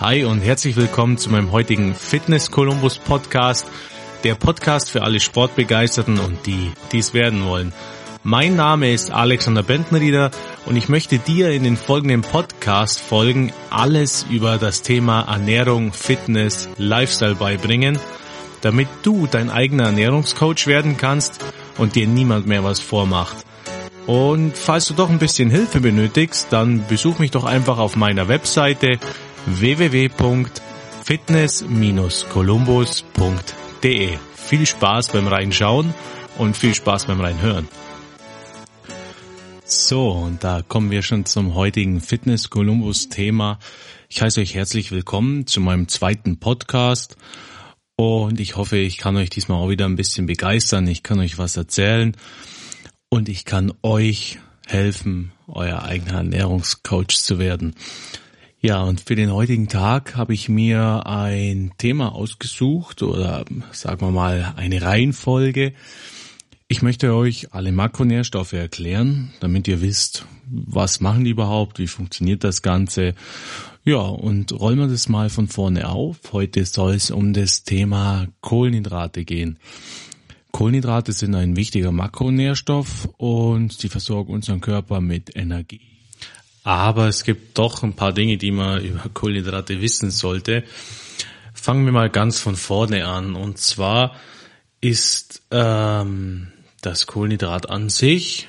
Hi und herzlich willkommen zu meinem heutigen Fitness Columbus Podcast, der Podcast für alle Sportbegeisterten und die, die es werden wollen. Mein Name ist Alexander Bentenrieder und ich möchte dir in den folgenden Podcast-Folgen alles über das Thema Ernährung, Fitness, Lifestyle beibringen, damit du dein eigener Ernährungscoach werden kannst und dir niemand mehr was vormacht. Und falls du doch ein bisschen Hilfe benötigst, dann besuch mich doch einfach auf meiner Webseite www.fitness-columbus.de. Viel Spaß beim Reinschauen und viel Spaß beim Reinhören. So, und da kommen wir schon zum heutigen Fitness Columbus Thema. Ich heiße euch herzlich willkommen zu meinem zweiten Podcast und ich hoffe, ich kann euch diesmal auch wieder ein bisschen begeistern. Ich kann euch was erzählen und ich kann euch helfen, euer eigener Ernährungscoach zu werden. Ja, und für den heutigen Tag habe ich mir ein Thema ausgesucht oder sagen wir mal eine Reihenfolge. Ich möchte euch alle Makronährstoffe erklären, damit ihr wisst, was machen die überhaupt, wie funktioniert das Ganze. Ja, und rollen wir das mal von vorne auf. Heute soll es um das Thema Kohlenhydrate gehen. Kohlenhydrate sind ein wichtiger Makronährstoff und sie versorgen unseren Körper mit Energie. Aber es gibt doch ein paar Dinge, die man über Kohlenhydrate wissen sollte. Fangen wir mal ganz von vorne an. Und zwar ist ähm, das Kohlenhydrat an sich,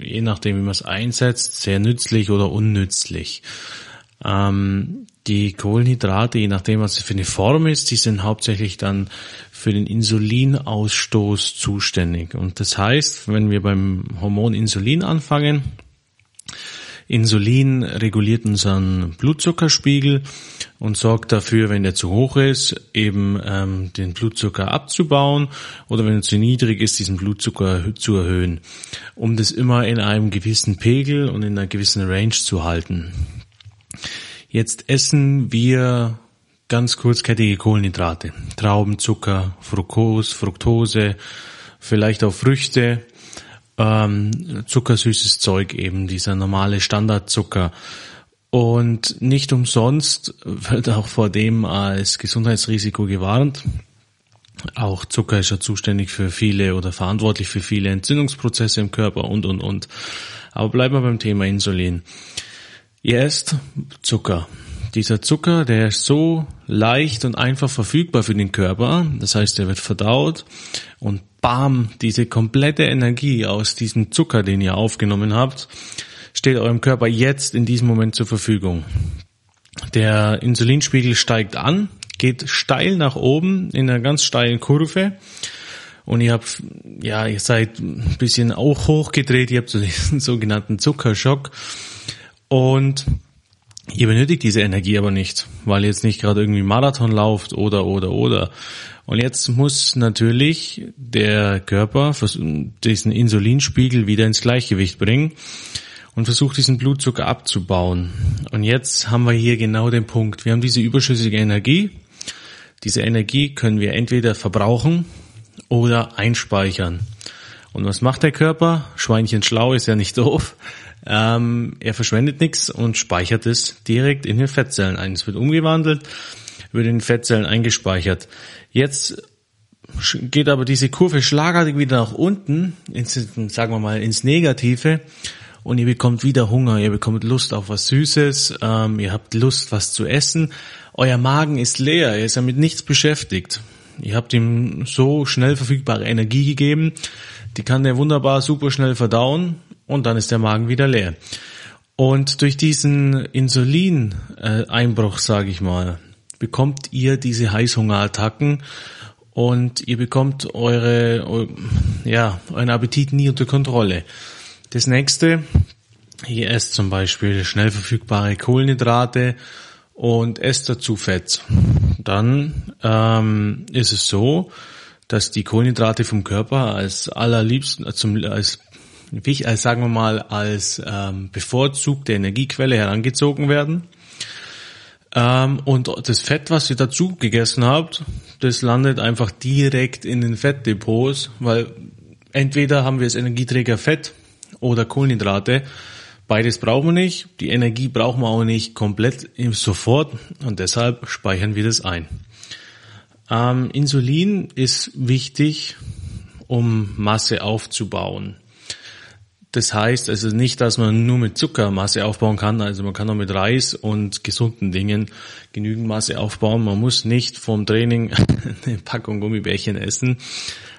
je nachdem wie man es einsetzt, sehr nützlich oder unnützlich. Ähm, die Kohlenhydrate, je nachdem was es für eine Form ist, die sind hauptsächlich dann für den Insulinausstoß zuständig. Und das heißt, wenn wir beim Hormon Insulin anfangen, Insulin reguliert unseren Blutzuckerspiegel und sorgt dafür, wenn der zu hoch ist, eben ähm, den Blutzucker abzubauen oder wenn er zu niedrig ist, diesen Blutzucker zu erhöhen, um das immer in einem gewissen Pegel und in einer gewissen Range zu halten. Jetzt essen wir ganz kurzkettige Kohlenhydrate, Traubenzucker, Fructose, Fructose, vielleicht auch Früchte ähm, zuckersüßes Zeug eben, dieser normale Standardzucker. Und nicht umsonst wird auch vor dem als Gesundheitsrisiko gewarnt. Auch Zucker ist ja zuständig für viele oder verantwortlich für viele Entzündungsprozesse im Körper und, und, und. Aber bleiben wir beim Thema Insulin. Esst Zucker. Dieser Zucker, der ist so leicht und einfach verfügbar für den Körper. Das heißt, er wird verdaut und bam, diese komplette Energie aus diesem Zucker, den ihr aufgenommen habt, steht eurem Körper jetzt in diesem Moment zur Verfügung. Der Insulinspiegel steigt an, geht steil nach oben in einer ganz steilen Kurve. Und ihr habt, ja, ihr seid ein bisschen auch hochgedreht, ihr habt so diesen sogenannten Zuckerschock. Und Ihr benötigt diese Energie aber nicht, weil ihr jetzt nicht gerade irgendwie Marathon lauft oder, oder, oder. Und jetzt muss natürlich der Körper diesen Insulinspiegel wieder ins Gleichgewicht bringen und versucht diesen Blutzucker abzubauen. Und jetzt haben wir hier genau den Punkt. Wir haben diese überschüssige Energie. Diese Energie können wir entweder verbrauchen oder einspeichern. Und was macht der Körper? Schweinchen schlau ist ja nicht doof. Ähm, er verschwendet nichts und speichert es direkt in den Fettzellen ein. Es wird umgewandelt, wird in den Fettzellen eingespeichert. Jetzt geht aber diese Kurve schlagartig wieder nach unten, ins, sagen wir mal ins Negative und ihr bekommt wieder Hunger, ihr bekommt Lust auf was Süßes, ähm, ihr habt Lust, was zu essen. Euer Magen ist leer, er ist damit nichts beschäftigt. Ihr habt ihm so schnell verfügbare Energie gegeben, die kann der wunderbar super schnell verdauen und dann ist der Magen wieder leer. Und durch diesen Insulineinbruch, sage ich mal, bekommt ihr diese Heißhungerattacken und ihr bekommt eure, ja, euren Appetit nie unter Kontrolle. Das nächste, ihr esst zum Beispiel schnell verfügbare Kohlenhydrate und esst dazu Fett. Dann ähm, ist es so, dass die Kohlenhydrate vom Körper als allerliebsten, zum, als als sagen wir mal als ähm, bevorzugte Energiequelle herangezogen werden. Ähm, und das Fett, was ihr dazu gegessen habt, das landet einfach direkt in den Fettdepots, weil entweder haben wir als Energieträger Fett oder Kohlenhydrate. Beides brauchen wir nicht. Die Energie brauchen wir auch nicht komplett sofort und deshalb speichern wir das ein. Ähm, Insulin ist wichtig, um Masse aufzubauen. Das heißt also nicht, dass man nur mit Zucker Masse aufbauen kann. Also man kann auch mit Reis und gesunden Dingen genügend Masse aufbauen. Man muss nicht vom Training eine Packung Gummibärchen essen.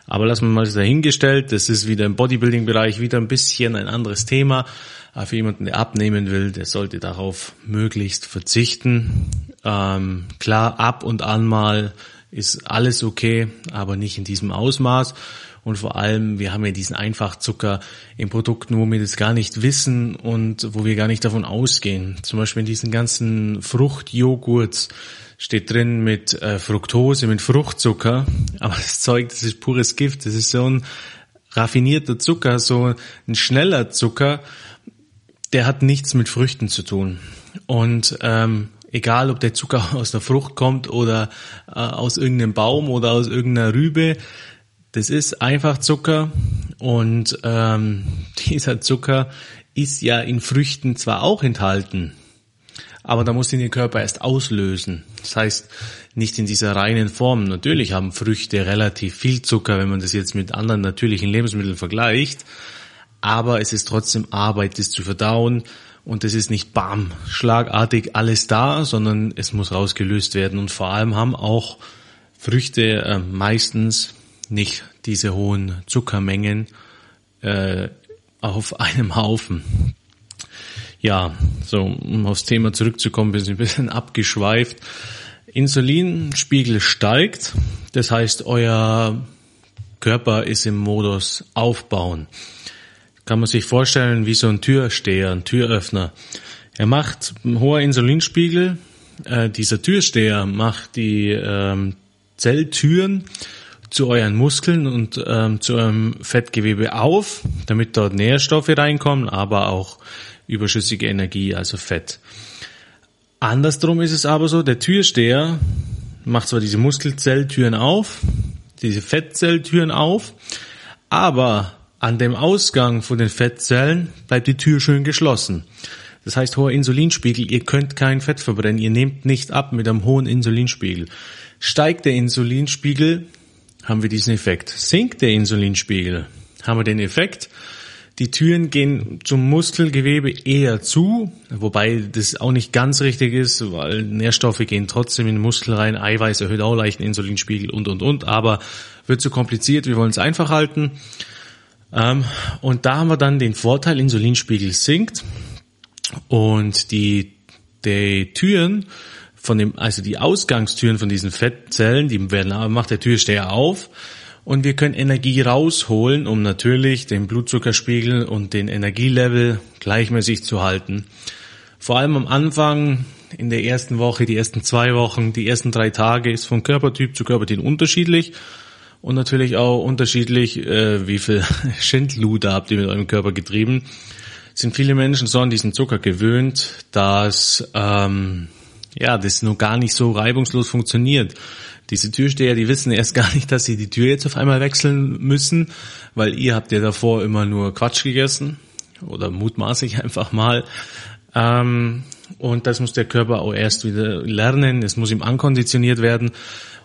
Aber lassen wir mal das dahingestellt. Das ist wieder im Bodybuilding-Bereich wieder ein bisschen ein anderes Thema. Aber für jemanden, der abnehmen will, der sollte darauf möglichst verzichten. Ähm, klar, ab und an mal ist alles okay, aber nicht in diesem Ausmaß. Und vor allem, wir haben ja diesen Einfachzucker in Produkten, wo wir das gar nicht wissen und wo wir gar nicht davon ausgehen. Zum Beispiel in diesen ganzen Fruchtjoghurts steht drin mit äh, Fructose, mit Fruchtzucker. Aber das Zeug, das ist pures Gift. Das ist so ein raffinierter Zucker, so ein schneller Zucker. Der hat nichts mit Früchten zu tun. Und ähm, egal ob der Zucker aus der Frucht kommt oder äh, aus irgendeinem Baum oder aus irgendeiner Rübe, das ist einfach Zucker und ähm, dieser Zucker ist ja in Früchten zwar auch enthalten, aber da muss ihn der Körper erst auslösen. Das heißt, nicht in dieser reinen Form. Natürlich haben Früchte relativ viel Zucker, wenn man das jetzt mit anderen natürlichen Lebensmitteln vergleicht, aber es ist trotzdem Arbeit, das zu verdauen und es ist nicht bam, schlagartig alles da, sondern es muss rausgelöst werden und vor allem haben auch Früchte äh, meistens nicht diese hohen Zuckermengen äh, auf einem Haufen. Ja, so um aufs Thema zurückzukommen, bin ich ein bisschen abgeschweift. Insulinspiegel steigt, das heißt, euer Körper ist im Modus Aufbauen. Kann man sich vorstellen wie so ein Türsteher, ein Türöffner. Er macht ein hoher Insulinspiegel. Äh, dieser Türsteher macht die ähm, Zelltüren zu euren Muskeln und ähm, zu eurem Fettgewebe auf, damit dort Nährstoffe reinkommen, aber auch überschüssige Energie, also Fett. Andersrum ist es aber so, der Türsteher macht zwar diese Muskelzelltüren auf, diese Fettzelltüren auf, aber an dem Ausgang von den Fettzellen bleibt die Tür schön geschlossen. Das heißt, hoher Insulinspiegel, ihr könnt kein Fett verbrennen, ihr nehmt nicht ab mit einem hohen Insulinspiegel. Steigt der Insulinspiegel, haben wir diesen Effekt. Sinkt der Insulinspiegel, haben wir den Effekt, die Türen gehen zum Muskelgewebe eher zu, wobei das auch nicht ganz richtig ist, weil Nährstoffe gehen trotzdem in den Muskel rein, Eiweiß erhöht auch leicht den Insulinspiegel und und und, aber wird zu kompliziert, wir wollen es einfach halten. Ähm, und da haben wir dann den Vorteil, Insulinspiegel sinkt und die, die Türen von dem, also die Ausgangstüren von diesen Fettzellen, die werden, macht der Türsteher auf und wir können Energie rausholen, um natürlich den Blutzuckerspiegel und den Energielevel gleichmäßig zu halten. Vor allem am Anfang, in der ersten Woche, die ersten zwei Wochen, die ersten drei Tage ist von Körpertyp zu Körpertyp unterschiedlich und natürlich auch unterschiedlich, äh, wie viel Schindluder habt ihr mit eurem Körper getrieben. Sind viele Menschen so an diesen Zucker gewöhnt, dass ähm, ja, das nur gar nicht so reibungslos funktioniert. Diese Türsteher, die wissen erst gar nicht, dass sie die Tür jetzt auf einmal wechseln müssen, weil ihr habt ja davor immer nur Quatsch gegessen oder mutmaßlich einfach mal. Ähm, und das muss der Körper auch erst wieder lernen. Es muss ihm ankonditioniert werden,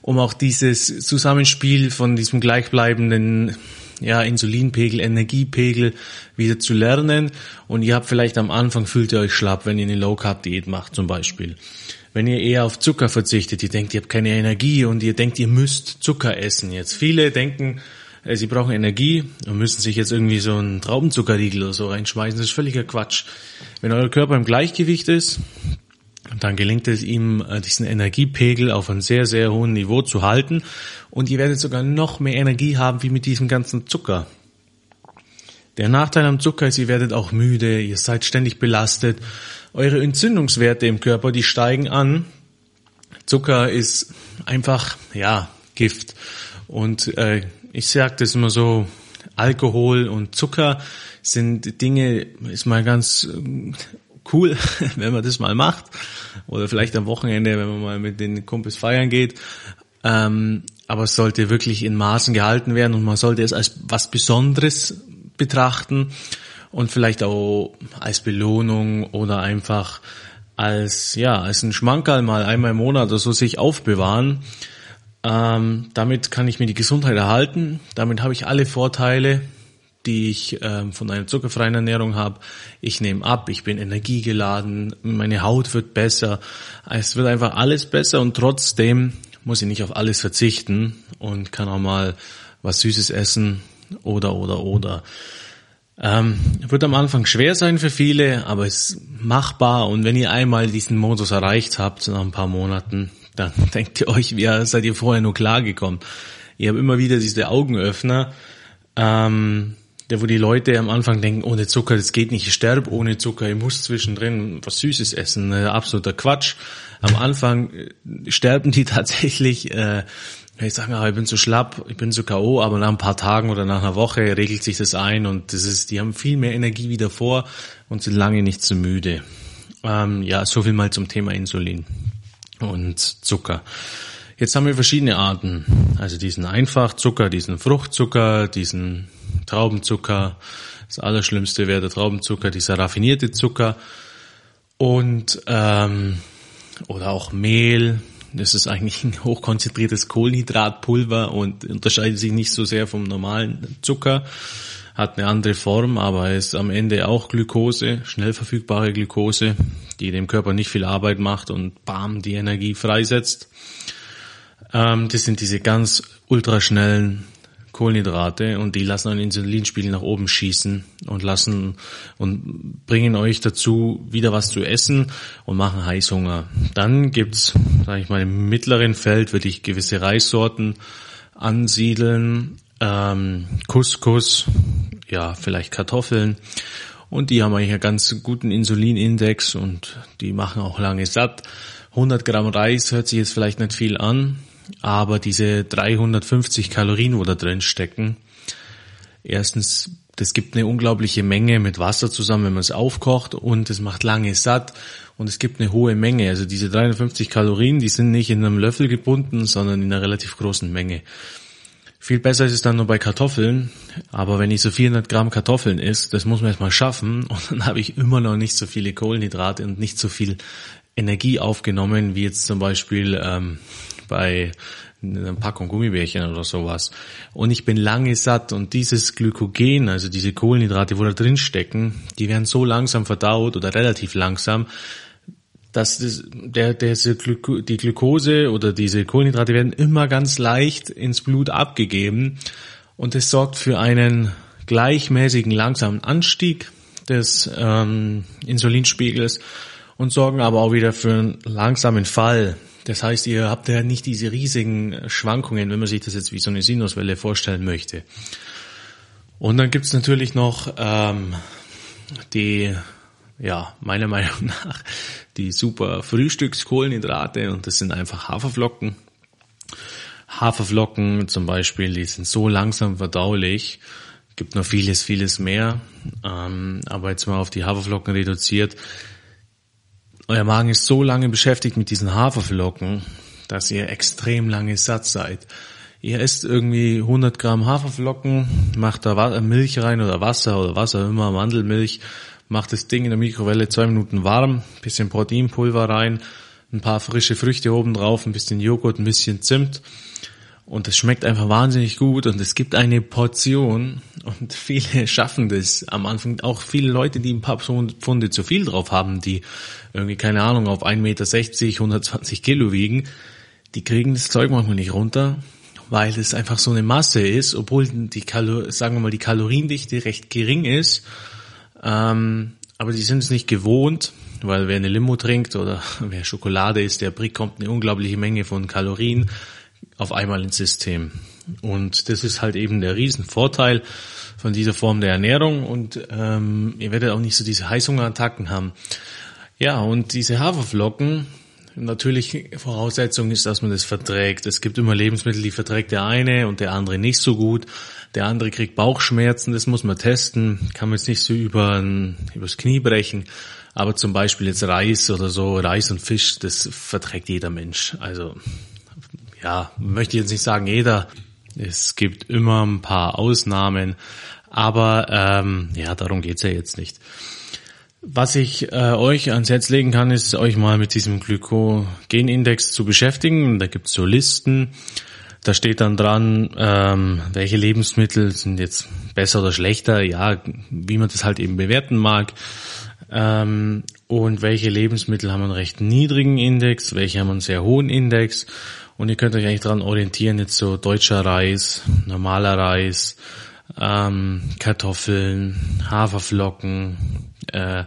um auch dieses Zusammenspiel von diesem gleichbleibenden ja, Insulinpegel, Energiepegel wieder zu lernen. Und ihr habt vielleicht am Anfang fühlt ihr euch schlapp, wenn ihr eine Low Carb Diät macht zum Beispiel. Wenn ihr eher auf Zucker verzichtet, ihr denkt, ihr habt keine Energie und ihr denkt, ihr müsst Zucker essen. Jetzt viele denken, äh, sie brauchen Energie und müssen sich jetzt irgendwie so einen Traubenzuckerriegel oder so reinschmeißen. Das ist völliger Quatsch. Wenn euer Körper im Gleichgewicht ist, dann gelingt es ihm, äh, diesen Energiepegel auf einem sehr, sehr hohen Niveau zu halten. Und ihr werdet sogar noch mehr Energie haben wie mit diesem ganzen Zucker. Der Nachteil am Zucker ist, ihr werdet auch müde, ihr seid ständig belastet. Eure Entzündungswerte im Körper, die steigen an. Zucker ist einfach, ja, Gift. Und äh, ich sage das immer so, Alkohol und Zucker sind Dinge, ist mal ganz cool, wenn man das mal macht. Oder vielleicht am Wochenende, wenn man mal mit den Kumpels feiern geht. Ähm, aber es sollte wirklich in Maßen gehalten werden und man sollte es als was Besonderes betrachten. Und vielleicht auch als Belohnung oder einfach als, ja, als ein Schmankerl mal einmal im Monat oder so sich aufbewahren. Ähm, damit kann ich mir die Gesundheit erhalten. Damit habe ich alle Vorteile, die ich ähm, von einer zuckerfreien Ernährung habe. Ich nehme ab, ich bin energiegeladen, meine Haut wird besser. Es wird einfach alles besser und trotzdem muss ich nicht auf alles verzichten und kann auch mal was Süßes essen oder oder oder. Ähm, wird am Anfang schwer sein für viele, aber es ist machbar und wenn ihr einmal diesen Modus erreicht habt nach ein paar Monaten, dann denkt ihr euch, wie seid ihr vorher nur klargekommen. Ihr habt immer wieder diese Augenöffner, ähm, der wo die Leute am Anfang denken, ohne Zucker, das geht nicht, ich sterbe ohne Zucker, ich muss zwischendrin was Süßes essen, äh, absoluter Quatsch. Am Anfang äh, sterben die tatsächlich äh, ich sage, ich bin zu schlapp, ich bin zu K.O., aber nach ein paar Tagen oder nach einer Woche regelt sich das ein und das ist, die haben viel mehr Energie wie davor und sind lange nicht zu müde. Ähm, ja, so viel mal zum Thema Insulin und Zucker. Jetzt haben wir verschiedene Arten. Also diesen Einfachzucker, diesen Fruchtzucker, diesen Traubenzucker. Das Allerschlimmste wäre der Traubenzucker, dieser raffinierte Zucker. Und ähm, oder auch Mehl, das ist eigentlich ein hochkonzentriertes Kohlenhydratpulver und unterscheidet sich nicht so sehr vom normalen Zucker. Hat eine andere Form, aber ist am Ende auch Glukose, schnell verfügbare Glukose, die dem Körper nicht viel Arbeit macht und bam, die Energie freisetzt. Ähm, das sind diese ganz ultraschnellen Kohlenhydrate und die lassen einen Insulinspiegel nach oben schießen und lassen und bringen euch dazu, wieder was zu essen und machen Heißhunger. Dann gibt's, sage ich mal, im mittleren Feld würde ich gewisse Reissorten ansiedeln, ähm, Couscous, ja, vielleicht Kartoffeln. Und die haben eigentlich einen ganz guten Insulinindex und die machen auch lange satt. 100 Gramm Reis hört sich jetzt vielleicht nicht viel an, aber diese 350 Kalorien, wo da drin stecken, erstens, das gibt eine unglaubliche Menge mit Wasser zusammen, wenn man es aufkocht und es macht lange satt und es gibt eine hohe Menge. Also diese 350 Kalorien, die sind nicht in einem Löffel gebunden, sondern in einer relativ großen Menge. Viel besser ist es dann nur bei Kartoffeln, aber wenn ich so 400 Gramm Kartoffeln isst, das muss man erstmal schaffen und dann habe ich immer noch nicht so viele Kohlenhydrate und nicht so viel Energie aufgenommen, wie jetzt zum Beispiel ähm, bei einer Packung Gummibärchen oder sowas. Und ich bin lange satt und dieses Glykogen, also diese Kohlenhydrate, wo da drin stecken, die werden so langsam verdaut oder relativ langsam, dass das, der, der, die Glukose oder diese Kohlenhydrate werden immer ganz leicht ins Blut abgegeben und es sorgt für einen gleichmäßigen langsamen Anstieg des ähm, Insulinspiegels und sorgen aber auch wieder für einen langsamen Fall das heißt, ihr habt ja nicht diese riesigen Schwankungen, wenn man sich das jetzt wie so eine Sinuswelle vorstellen möchte. Und dann gibt's natürlich noch ähm, die, ja, meiner Meinung nach, die super Frühstückskohlenhydrate und das sind einfach Haferflocken. Haferflocken zum Beispiel, die sind so langsam verdaulich, gibt noch vieles, vieles mehr, ähm, aber jetzt mal auf die Haferflocken reduziert, euer Magen ist so lange beschäftigt mit diesen Haferflocken, dass ihr extrem lange satt seid. Ihr esst irgendwie 100 Gramm Haferflocken, macht da Milch rein oder Wasser oder was auch immer, Mandelmilch, macht das Ding in der Mikrowelle zwei Minuten warm, bisschen Proteinpulver rein, ein paar frische Früchte oben drauf, ein bisschen Joghurt, ein bisschen Zimt und es schmeckt einfach wahnsinnig gut und es gibt eine Portion und viele schaffen das am Anfang. Auch viele Leute, die ein paar Pfunde zu viel drauf haben, die irgendwie, keine Ahnung, auf 1,60 Meter, 120 Kilo wiegen, die kriegen das Zeug manchmal nicht runter, weil es einfach so eine Masse ist, obwohl die Kalor sagen wir mal, die Kaloriendichte recht gering ist. Ähm, aber die sind es nicht gewohnt, weil wer eine Limo trinkt oder wer Schokolade isst, der bekommt eine unglaubliche Menge von Kalorien auf einmal ins System. Und das ist halt eben der Riesenvorteil von dieser Form der Ernährung und ähm, ihr werdet auch nicht so diese Heißhungerattacken haben. Ja, und diese Haferflocken, natürlich Voraussetzung ist, dass man das verträgt. Es gibt immer Lebensmittel, die verträgt der eine und der andere nicht so gut. Der andere kriegt Bauchschmerzen, das muss man testen, kann man jetzt nicht so über, übers Knie brechen. Aber zum Beispiel jetzt Reis oder so, Reis und Fisch, das verträgt jeder Mensch. Also ja, möchte ich jetzt nicht sagen jeder. Es gibt immer ein paar Ausnahmen, Aber ähm, ja, darum geht's ja jetzt nicht. Was ich äh, euch ans Herz legen kann, ist euch mal mit diesem Glykogenindex zu beschäftigen. Da gibt's so Listen. Da steht dann dran, ähm, welche Lebensmittel sind jetzt besser oder schlechter, ja, wie man das halt eben bewerten mag. Ähm, und welche Lebensmittel haben einen recht niedrigen Index, welche haben einen sehr hohen Index. Und ihr könnt euch eigentlich daran orientieren, jetzt so deutscher Reis, normaler Reis, ähm, Kartoffeln, Haferflocken. Äh,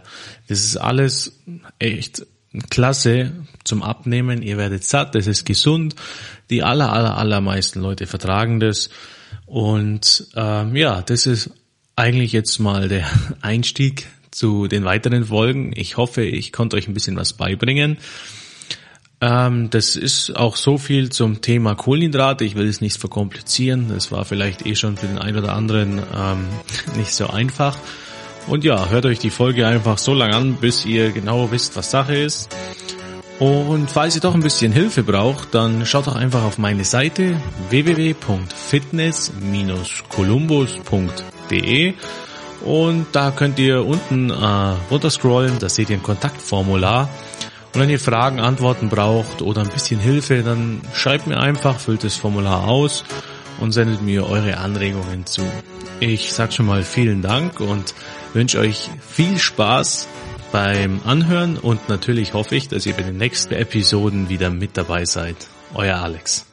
das ist alles echt klasse zum Abnehmen. Ihr werdet satt, das ist gesund. Die aller, aller, allermeisten Leute vertragen das. Und ähm, ja, das ist eigentlich jetzt mal der Einstieg zu den weiteren Folgen. Ich hoffe, ich konnte euch ein bisschen was beibringen. Ähm, das ist auch so viel zum Thema Kohlenhydrate. Ich will es nicht verkomplizieren. Das war vielleicht eh schon für den einen oder anderen ähm, nicht so einfach. Und ja, hört euch die Folge einfach so lange an, bis ihr genau wisst, was Sache ist. Und falls ihr doch ein bisschen Hilfe braucht, dann schaut doch einfach auf meine Seite www.fitness-columbus.de und da könnt ihr unten äh, runterscrollen, da seht ihr ein Kontaktformular. Und wenn ihr Fragen, Antworten braucht oder ein bisschen Hilfe, dann schreibt mir einfach, füllt das Formular aus und sendet mir eure Anregungen zu. Ich sag schon mal vielen Dank und wünsche euch viel Spaß beim Anhören und natürlich hoffe ich, dass ihr bei den nächsten Episoden wieder mit dabei seid. Euer Alex.